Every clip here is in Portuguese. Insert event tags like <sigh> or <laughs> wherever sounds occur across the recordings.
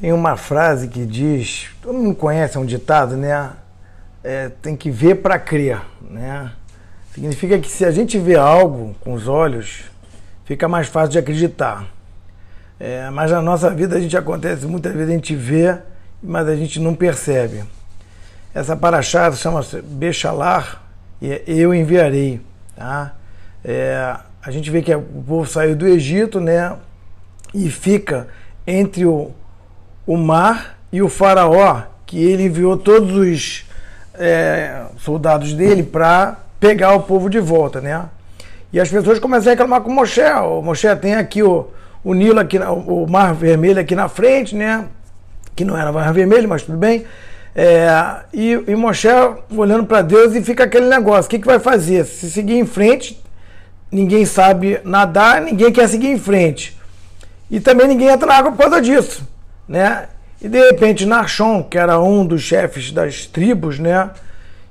Tem uma frase que diz, todo mundo conhece, é um ditado, né? É, tem que ver para crer, né? Significa que se a gente vê algo com os olhos, fica mais fácil de acreditar. É, mas na nossa vida a gente acontece, muitas vezes a gente vê, mas a gente não percebe. Essa paraxá chama-se Bechalar e é eu enviarei. Tá? É, a gente vê que o povo saiu do Egito, né? E fica entre o, o mar e o faraó, que ele enviou todos os é, soldados dele para pegar o povo de volta, né? E as pessoas começam a reclamar com o Moshe. O Moshe tem aqui o, o Nilo, aqui, o Mar Vermelho aqui na frente, né? Que não era Mar Vermelho, mas tudo bem. É, e, e Moshe olhando para Deus e fica aquele negócio: o que, que vai fazer? Se seguir em frente, ninguém sabe nadar, ninguém quer seguir em frente. E também ninguém entra na água por causa disso, né? E de repente Narshon, que era um dos chefes das tribos, né?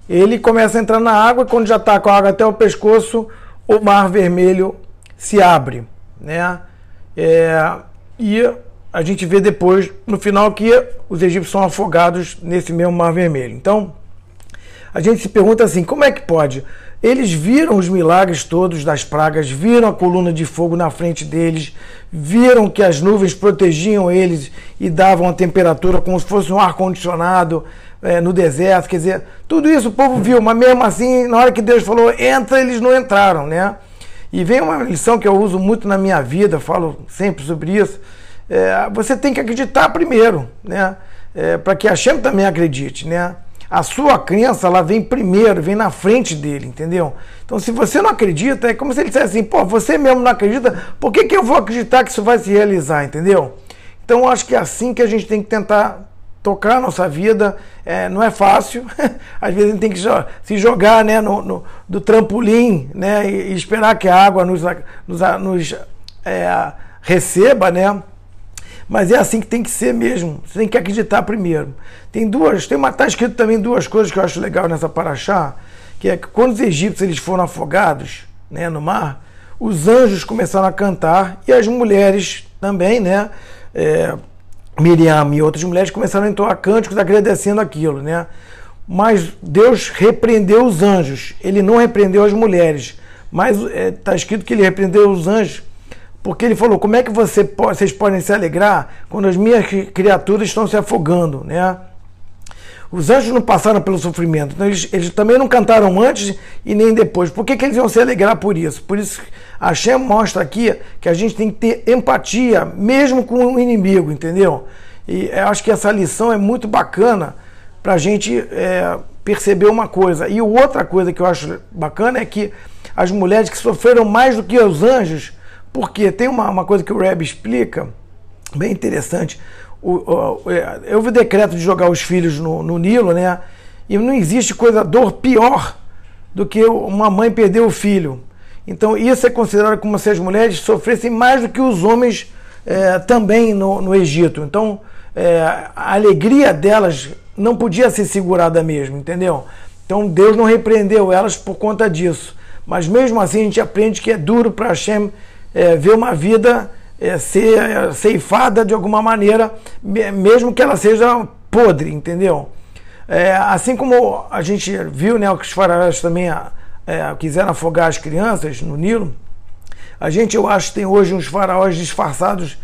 Ele começa a entrar na água e quando já está com a água até o pescoço, o mar vermelho se abre, né? É, e a gente vê depois, no final, que os egípcios são afogados nesse mesmo mar vermelho. Então, a gente se pergunta assim, como é que pode? Eles viram os milagres todos das pragas, viram a coluna de fogo na frente deles, viram que as nuvens protegiam eles e davam a temperatura como se fosse um ar-condicionado é, no deserto. Quer dizer, tudo isso o povo viu, mas mesmo assim, na hora que Deus falou, entra, eles não entraram, né? E vem uma lição que eu uso muito na minha vida, falo sempre sobre isso. É, você tem que acreditar primeiro, né? É, Para que a Shem também acredite, né? A sua crença, ela vem primeiro, vem na frente dele, entendeu? Então, se você não acredita, é como se ele dissesse assim, pô, você mesmo não acredita, por que, que eu vou acreditar que isso vai se realizar, entendeu? Então, acho que é assim que a gente tem que tentar tocar a nossa vida. É, não é fácil, <laughs> às vezes a gente tem que se jogar né, no, no do trampolim né, e, esperar que a água nos, nos, nos é, receba, né? Mas é assim que tem que ser mesmo. Você tem que acreditar primeiro. Tem duas, tem uma, tá escrito também duas coisas que eu acho legal nessa paraxá, que é que quando os egípcios eles foram afogados, né, no mar, os anjos começaram a cantar e as mulheres também, né, é, Miriam e outras mulheres começaram a entoar cânticos agradecendo aquilo, né? Mas Deus repreendeu os anjos, ele não repreendeu as mulheres. Mas está é, tá escrito que ele repreendeu os anjos porque ele falou: como é que você vocês podem se alegrar quando as minhas criaturas estão se afogando, né? Os anjos não passaram pelo sofrimento, então eles, eles também não cantaram antes e nem depois. Por que, que eles iam se alegrar por isso? Por isso a Hashem mostra aqui que a gente tem que ter empatia, mesmo com o inimigo, entendeu? E eu acho que essa lição é muito bacana para a gente é, perceber uma coisa. E outra coisa que eu acho bacana é que as mulheres que sofreram mais do que os anjos porque tem uma, uma coisa que o Reb explica, bem interessante. O, o, é, eu vi o decreto de jogar os filhos no, no Nilo, né? E não existe coisa dor pior do que uma mãe perder o filho. Então isso é considerado como se as mulheres sofressem mais do que os homens é, também no, no, Egito. Então é, a alegria delas não podia ser segurada mesmo, entendeu? Então Deus não repreendeu elas por conta disso. Mas mesmo assim a gente aprende que é duro para Hashem é, ver uma vida é, ser é, ceifada de alguma maneira, mesmo que ela seja podre, entendeu? É, assim como a gente viu né, que os faraós também é, quiseram afogar as crianças no Nilo, a gente, eu acho, tem hoje uns faraós disfarçados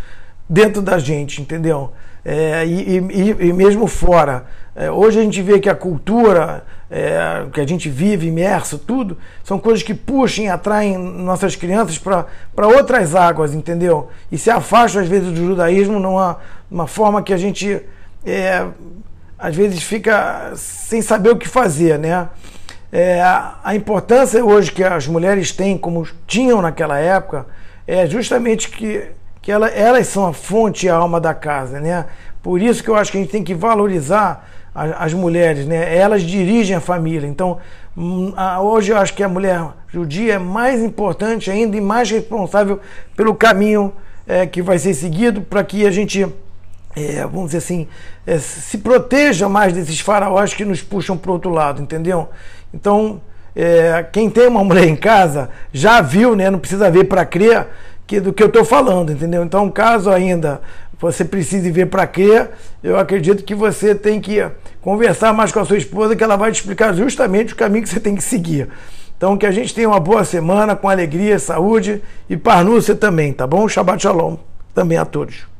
dentro da gente, entendeu? É, e, e, e, mesmo fora. É, hoje a gente vê que a cultura é, que a gente vive, imerso, tudo, são coisas que puxam e atraem nossas crianças para outras águas, entendeu? E se afastam, às vezes, do judaísmo numa uma forma que a gente, é, às vezes, fica sem saber o que fazer, né? É, a importância hoje que as mulheres têm, como tinham naquela época, é justamente que que ela, elas são a fonte e a alma da casa, né? Por isso que eu acho que a gente tem que valorizar as, as mulheres, né? Elas dirigem a família. Então, hum, hoje eu acho que a mulher judia é mais importante ainda e mais responsável pelo caminho é, que vai ser seguido para que a gente, é, vamos dizer assim, é, se proteja mais desses faraós que nos puxam para o outro lado, entendeu? Então, é, quem tem uma mulher em casa já viu, né? Não precisa ver para crer que, do que eu estou falando, entendeu? Então, caso ainda você precise ver para quê, eu acredito que você tem que conversar mais com a sua esposa, que ela vai te explicar justamente o caminho que você tem que seguir. Então, que a gente tenha uma boa semana, com alegria, saúde e parnúcia também, tá bom? Shabbat Shalom também a todos.